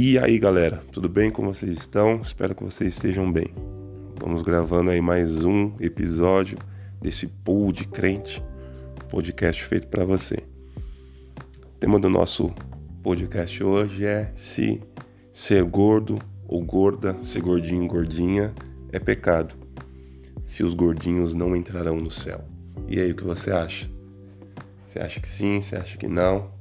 E aí galera, tudo bem? Como vocês estão? Espero que vocês estejam bem. Vamos gravando aí mais um episódio desse pool de crente, podcast feito para você. O tema do nosso podcast hoje é se ser gordo ou gorda, ser gordinho, gordinha é pecado. Se os gordinhos não entrarão no céu. E aí, o que você acha? Você acha que sim? Você acha que não?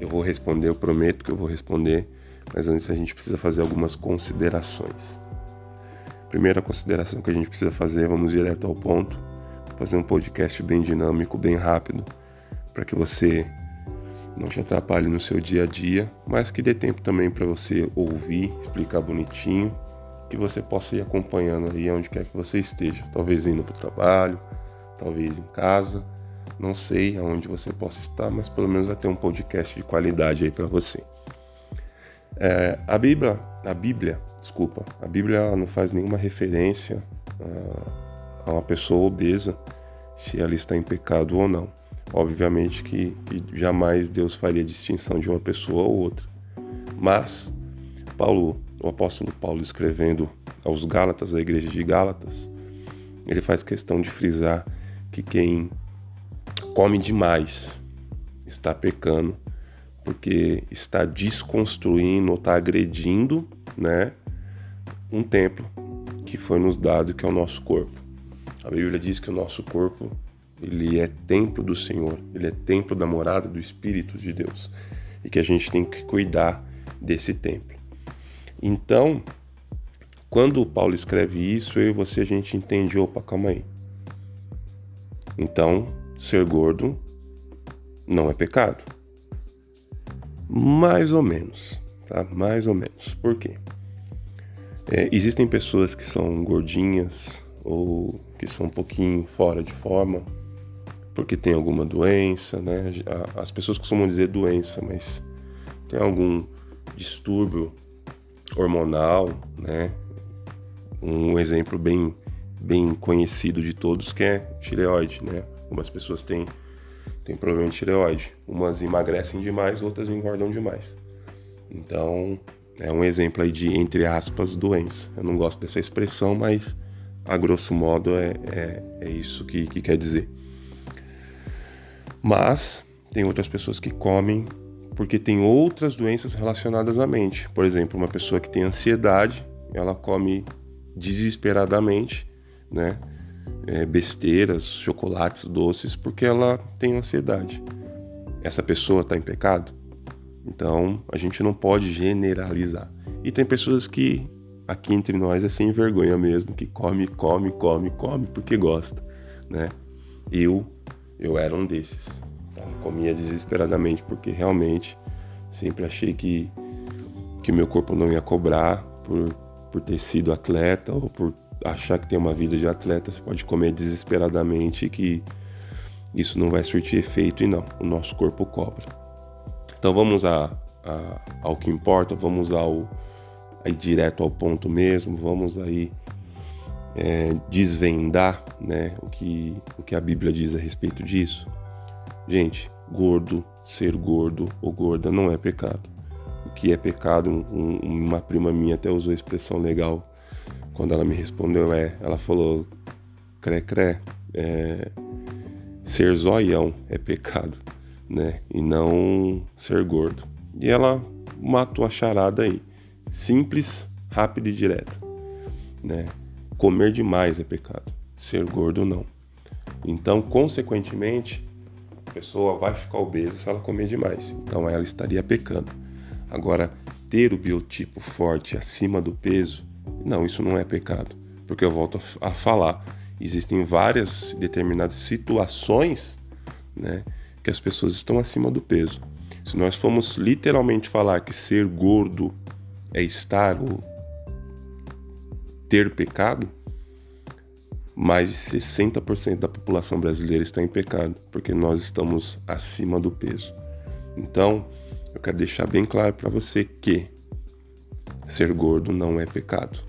Eu vou responder, eu prometo que eu vou responder, mas antes a gente precisa fazer algumas considerações. Primeira consideração que a gente precisa fazer, vamos direto ao ponto, fazer um podcast bem dinâmico, bem rápido, para que você não te atrapalhe no seu dia a dia, mas que dê tempo também para você ouvir, explicar bonitinho, que você possa ir acompanhando aí onde quer que você esteja, talvez indo para o trabalho, talvez em casa não sei aonde você possa estar, mas pelo menos vai ter um podcast de qualidade aí para você. É, a Bíblia, a Bíblia, desculpa, a Bíblia não faz nenhuma referência a, a, uma pessoa obesa se ela está em pecado ou não. Obviamente que, que jamais Deus faria distinção de uma pessoa ou outra. Mas Paulo, o apóstolo Paulo escrevendo aos Gálatas, a igreja de Gálatas, ele faz questão de frisar que quem come demais está pecando porque está desconstruindo, está agredindo, né, um templo que foi nos dado que é o nosso corpo. A Bíblia diz que o nosso corpo ele é templo do Senhor, ele é templo da morada do Espírito de Deus e que a gente tem que cuidar desse templo. Então, quando Paulo escreve isso, eu e você a gente entende, opa, calma aí. Então, ser gordo não é pecado. Mais ou menos, tá? Mais ou menos. Por quê? É, existem pessoas que são gordinhas ou que são um pouquinho fora de forma porque tem alguma doença, né? As pessoas costumam dizer doença, mas tem algum distúrbio hormonal, né? Um exemplo bem bem conhecido de todos que é tireoide, né? Algumas pessoas têm, têm problema de tireoide. Umas emagrecem demais, outras engordam demais. Então, é um exemplo aí de, entre aspas, doença. Eu não gosto dessa expressão, mas a grosso modo é, é, é isso que, que quer dizer. Mas tem outras pessoas que comem porque tem outras doenças relacionadas à mente. Por exemplo, uma pessoa que tem ansiedade, ela come desesperadamente, né? É, besteiras, chocolates, doces, porque ela tem ansiedade. Essa pessoa está em pecado? Então a gente não pode generalizar. E tem pessoas que aqui entre nós é sem vergonha mesmo, que come, come, come, come porque gosta, né? Eu, eu era um desses. Tá? Comia desesperadamente porque realmente sempre achei que que meu corpo não ia cobrar por, por ter sido atleta ou por achar que tem uma vida de atleta, você pode comer desesperadamente que isso não vai surtir efeito e não, o nosso corpo cobra. Então vamos a, a, ao que importa, vamos ao aí direto ao ponto mesmo, vamos aí é, desvendar né, o, que, o que a Bíblia diz a respeito disso. Gente, gordo, ser gordo ou gorda não é pecado. O que é pecado, um, uma prima minha até usou a expressão legal quando ela me respondeu é, ela falou, cré cré, é, ser zoião é pecado, né? E não ser gordo. E ela matou a charada aí, simples, rápida e direta, né? Comer demais é pecado, ser gordo não. Então, consequentemente, a pessoa vai ficar obesa se ela comer demais. Então, ela estaria pecando. Agora, ter o biotipo forte acima do peso não, isso não é pecado, porque eu volto a falar, existem várias determinadas situações, né, que as pessoas estão acima do peso. Se nós formos literalmente falar que ser gordo é estar ou ter pecado, mais de 60% da população brasileira está em pecado, porque nós estamos acima do peso. Então, eu quero deixar bem claro para você que ser gordo não é pecado.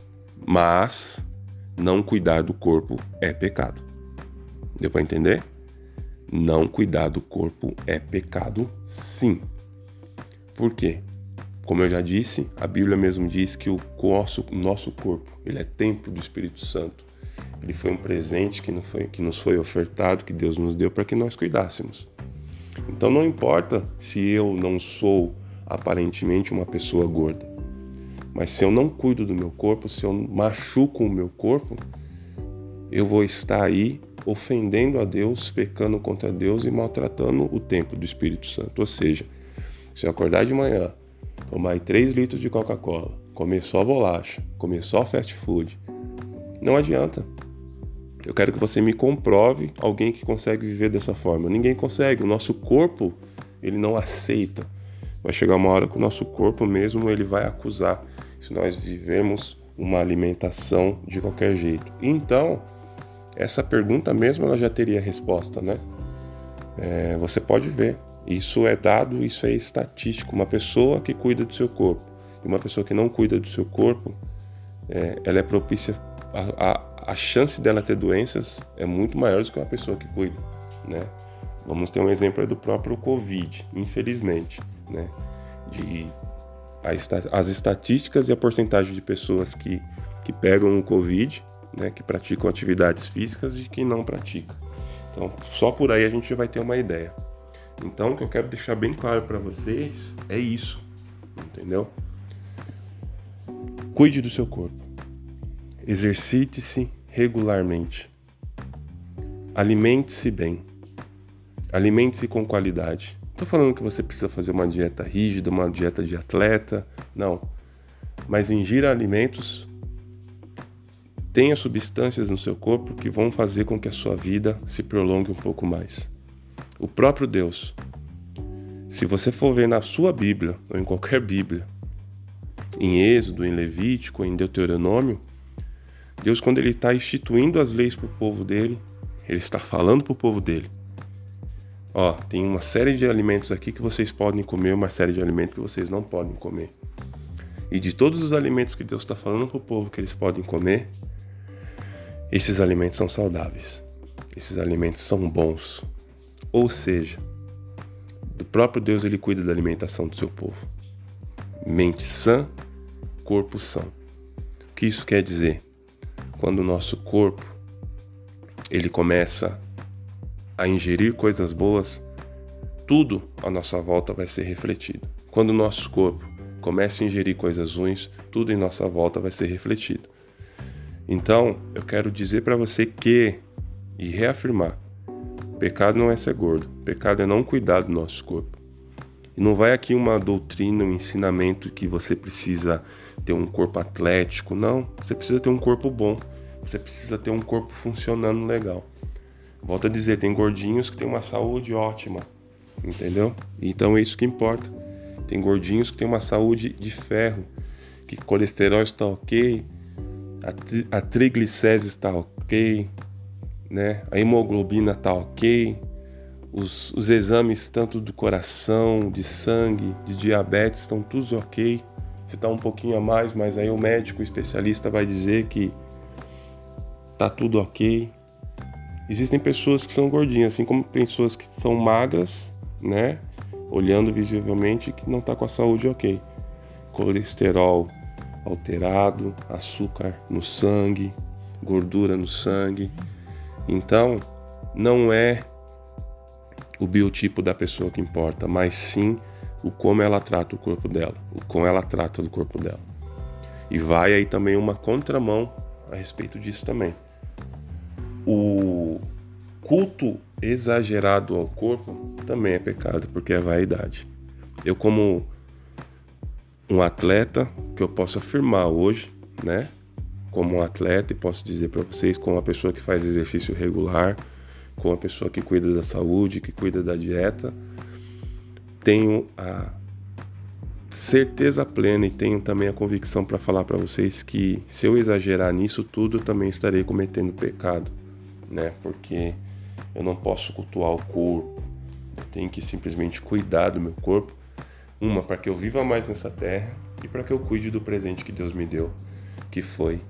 Mas não cuidar do corpo é pecado. Deu para entender? Não cuidar do corpo é pecado, sim. Por quê? Como eu já disse, a Bíblia mesmo diz que o nosso, nosso corpo ele é templo do Espírito Santo. Ele foi um presente que, não foi, que nos foi ofertado, que Deus nos deu para que nós cuidássemos. Então não importa se eu não sou aparentemente uma pessoa gorda, mas se eu não cuido do meu corpo, se eu machuco o meu corpo, eu vou estar aí ofendendo a Deus, pecando contra Deus e maltratando o templo do Espírito Santo. Ou seja, se eu acordar de manhã, tomar 3 litros de Coca-Cola, comer só bolacha, comer só fast food, não adianta. Eu quero que você me comprove alguém que consegue viver dessa forma. Ninguém consegue. O nosso corpo, ele não aceita. Vai chegar uma hora que o nosso corpo mesmo ele vai acusar se nós vivemos uma alimentação de qualquer jeito. Então, essa pergunta mesmo ela já teria resposta, né? É, você pode ver. Isso é dado, isso é estatístico. Uma pessoa que cuida do seu corpo e uma pessoa que não cuida do seu corpo, é, ela é propícia a, a a chance dela ter doenças é muito maior do que uma pessoa que cuida, né? Vamos ter um exemplo do próprio Covid, infelizmente, né? De as estatísticas e a porcentagem de pessoas que, que pegam o Covid, né, que praticam atividades físicas e que não praticam. Então, só por aí a gente vai ter uma ideia. Então, o que eu quero deixar bem claro para vocês é isso, entendeu? Cuide do seu corpo. Exercite-se regularmente. Alimente-se bem. Alimente-se com qualidade. Estou falando que você precisa fazer uma dieta rígida, uma dieta de atleta. Não. Mas ingira alimentos, tenha substâncias no seu corpo que vão fazer com que a sua vida se prolongue um pouco mais. O próprio Deus. Se você for ver na sua Bíblia, ou em qualquer Bíblia, em Êxodo, em Levítico, em Deuteronômio, Deus, quando Ele está instituindo as leis para o povo dele, Ele está falando para o povo dele. Ó, tem uma série de alimentos aqui que vocês podem comer, uma série de alimentos que vocês não podem comer. E de todos os alimentos que Deus está falando para o povo que eles podem comer, esses alimentos são saudáveis. Esses alimentos são bons. Ou seja, do próprio Deus ele cuida da alimentação do seu povo. Mente sã, corpo sã. O que isso quer dizer? quando o nosso corpo ele começa a ingerir coisas boas, tudo à nossa volta vai ser refletido. Quando o nosso corpo começa a ingerir coisas ruins, tudo em nossa volta vai ser refletido. Então, eu quero dizer para você que e reafirmar: pecado não é ser gordo, pecado é não cuidar do nosso corpo. E não vai aqui uma doutrina, um ensinamento que você precisa ter um corpo atlético, não. Você precisa ter um corpo bom. Você precisa ter um corpo funcionando legal. Volto a dizer, tem gordinhos que têm uma saúde ótima, entendeu? Então é isso que importa. Tem gordinhos que têm uma saúde de ferro, que colesterol está ok, a, tri a triglicérides está ok, né? A hemoglobina está ok, os, os exames tanto do coração, de sangue, de diabetes estão todos ok. Se está um pouquinho a mais, mas aí o médico o especialista vai dizer que tá tudo ok. Existem pessoas que são gordinhas, assim como pessoas que são magras, né? Olhando visivelmente que não tá com a saúde ok. Colesterol alterado, açúcar no sangue, gordura no sangue. Então, não é o biotipo da pessoa que importa, mas sim o como ela trata o corpo dela, o como ela trata do corpo dela. E vai aí também uma contramão a respeito disso também. O culto exagerado ao corpo também é pecado, porque é vaidade. Eu como um atleta, que eu posso afirmar hoje, né? Como um atleta e posso dizer para vocês, como uma pessoa que faz exercício regular, com a pessoa que cuida da saúde, que cuida da dieta, tenho a certeza plena e tenho também a convicção para falar para vocês que se eu exagerar nisso tudo, também estarei cometendo pecado, né? Porque eu não posso cultuar o corpo, eu tenho que simplesmente cuidar do meu corpo, uma para que eu viva mais nessa terra e para que eu cuide do presente que Deus me deu, que foi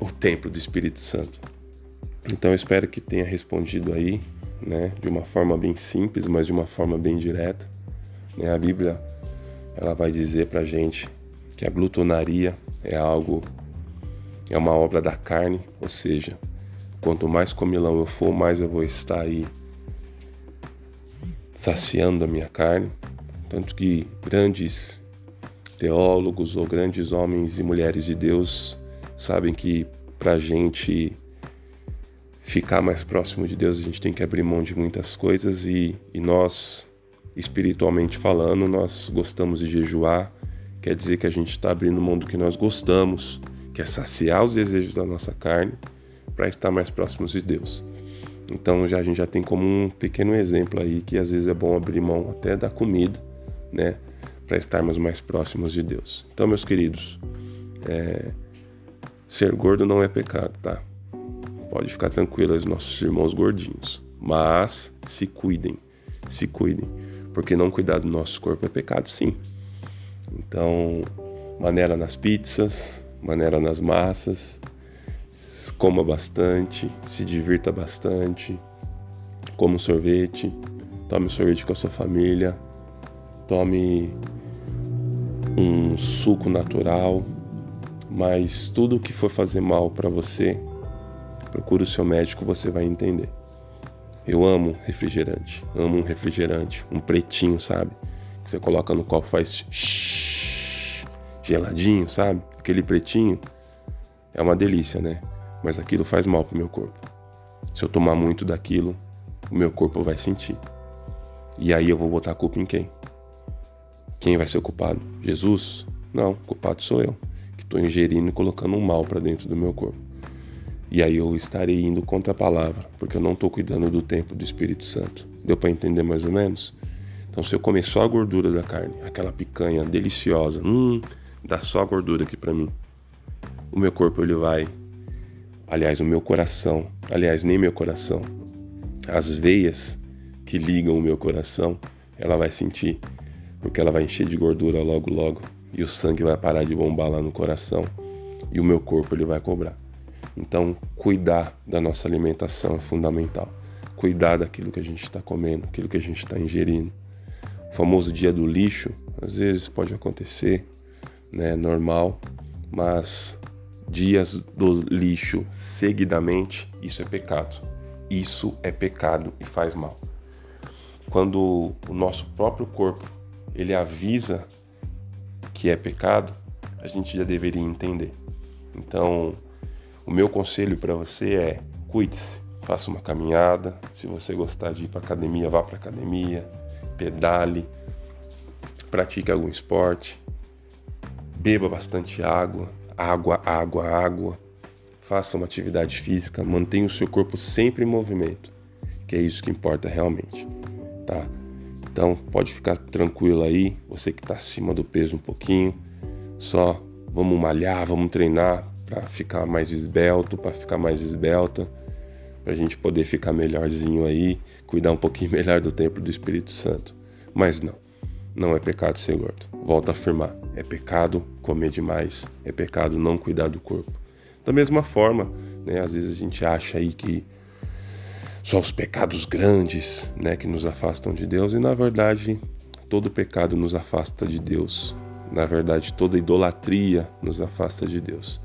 o templo do Espírito Santo. Então eu espero que tenha respondido aí, né, de uma forma bem simples, mas de uma forma bem direta. Né? A Bíblia ela vai dizer pra gente que a glutonaria é algo é uma obra da carne, ou seja, quanto mais comilão eu for, mais eu vou estar aí saciando a minha carne. Tanto que grandes teólogos ou grandes homens e mulheres de Deus sabem que para a gente ficar mais próximo de Deus, a gente tem que abrir mão de muitas coisas e, e nós, espiritualmente falando, nós gostamos de jejuar, quer dizer que a gente está abrindo mão do que nós gostamos, que é saciar os desejos da nossa carne para estar mais próximos de Deus. Então já a gente já tem como um pequeno exemplo aí que às vezes é bom abrir mão até da comida, né, para estarmos mais próximos de Deus. Então, meus queridos, é, ser gordo não é pecado, tá? Pode ficar tranquilos, nossos irmãos gordinhos. Mas se cuidem, se cuidem, porque não cuidar do nosso corpo é pecado, sim. Então, maneira nas pizzas, maneira nas massas, coma bastante, se divirta bastante, coma um sorvete, tome um sorvete com a sua família, tome um suco natural, mas tudo que for fazer mal para você, procure o seu médico, você vai entender. Eu amo refrigerante, amo um refrigerante, um pretinho, sabe? Que você coloca no copo faz geladinho, sabe? Aquele pretinho é uma delícia, né? Mas aquilo faz mal pro meu corpo. Se eu tomar muito daquilo, o meu corpo vai sentir. E aí eu vou botar a culpa em quem? Quem vai ser o culpado? Jesus? Não, o culpado sou eu, que estou ingerindo e colocando um mal para dentro do meu corpo. E aí eu estarei indo contra a palavra, porque eu não estou cuidando do tempo do Espírito Santo. Deu para entender mais ou menos? Então, se eu comer só a gordura da carne, aquela picanha deliciosa, hum, dá só a gordura aqui para mim, o meu corpo ele vai, aliás, o meu coração, aliás, nem meu coração, as veias que ligam o meu coração, ela vai sentir porque ela vai encher de gordura logo logo e o sangue vai parar de bombar lá no coração e o meu corpo ele vai cobrar. Então, cuidar da nossa alimentação é fundamental. Cuidar daquilo que a gente está comendo, aquilo que a gente está ingerindo. O famoso dia do lixo, às vezes pode acontecer, né, normal, mas dias do lixo seguidamente, isso é pecado. Isso é pecado e faz mal. Quando o nosso próprio corpo ele avisa que é pecado, a gente já deveria entender. Então, o meu conselho para você é: cuide-se, faça uma caminhada. Se você gostar de ir para academia, vá para academia, pedale, pratique algum esporte, beba bastante água, água, água, água. Faça uma atividade física, mantenha o seu corpo sempre em movimento, que é isso que importa realmente, tá? Então pode ficar tranquilo aí, você que está acima do peso um pouquinho, só vamos malhar, vamos treinar para ficar mais esbelto, para ficar mais esbelta, para a gente poder ficar melhorzinho aí, cuidar um pouquinho melhor do templo do Espírito Santo. Mas não, não é pecado ser gordo. Volto a afirmar, é pecado comer demais, é pecado não cuidar do corpo. Da mesma forma, né, às vezes a gente acha aí que só os pecados grandes, né, que nos afastam de Deus, e na verdade, todo pecado nos afasta de Deus. Na verdade, toda idolatria nos afasta de Deus.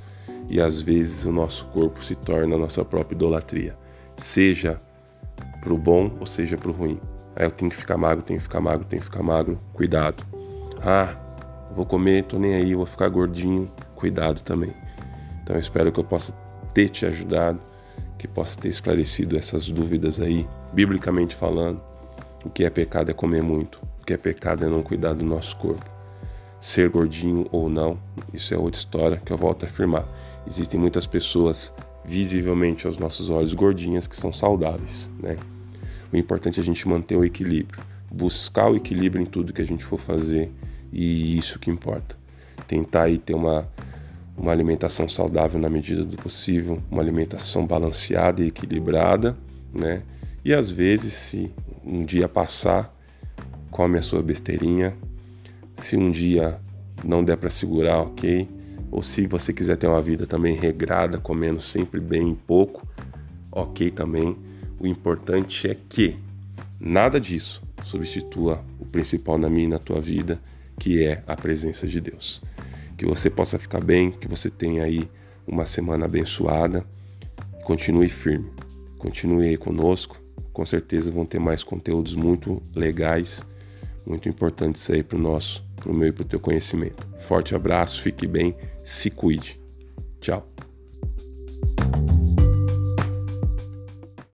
E às vezes o nosso corpo se torna a nossa própria idolatria, seja para o bom ou seja para o ruim. Aí eu tenho que ficar magro, tenho que ficar magro, tenho que ficar magro, cuidado. Ah, vou comer, tô nem aí, vou ficar gordinho, cuidado também. Então eu espero que eu possa ter te ajudado que possa ter esclarecido essas dúvidas aí, biblicamente falando. O que é pecado é comer muito, o que é pecado é não cuidar do nosso corpo. Ser gordinho ou não, isso é outra história que eu volto a afirmar. Existem muitas pessoas visivelmente aos nossos olhos gordinhas que são saudáveis, né? O importante é a gente manter o equilíbrio, buscar o equilíbrio em tudo que a gente for fazer e isso que importa. Tentar aí ter uma uma alimentação saudável na medida do possível, uma alimentação balanceada e equilibrada, né? E às vezes, se um dia passar, come a sua besteirinha. Se um dia não der para segurar, ok. Ou se você quiser ter uma vida também regrada, comendo sempre bem e pouco, ok também. O importante é que nada disso substitua o principal na minha e na tua vida, que é a presença de Deus. Que você possa ficar bem, que você tenha aí uma semana abençoada. Continue firme, continue aí conosco. Com certeza vão ter mais conteúdos muito legais, muito importantes aí para o nosso, para o meu e para o teu conhecimento. Forte abraço, fique bem, se cuide. Tchau.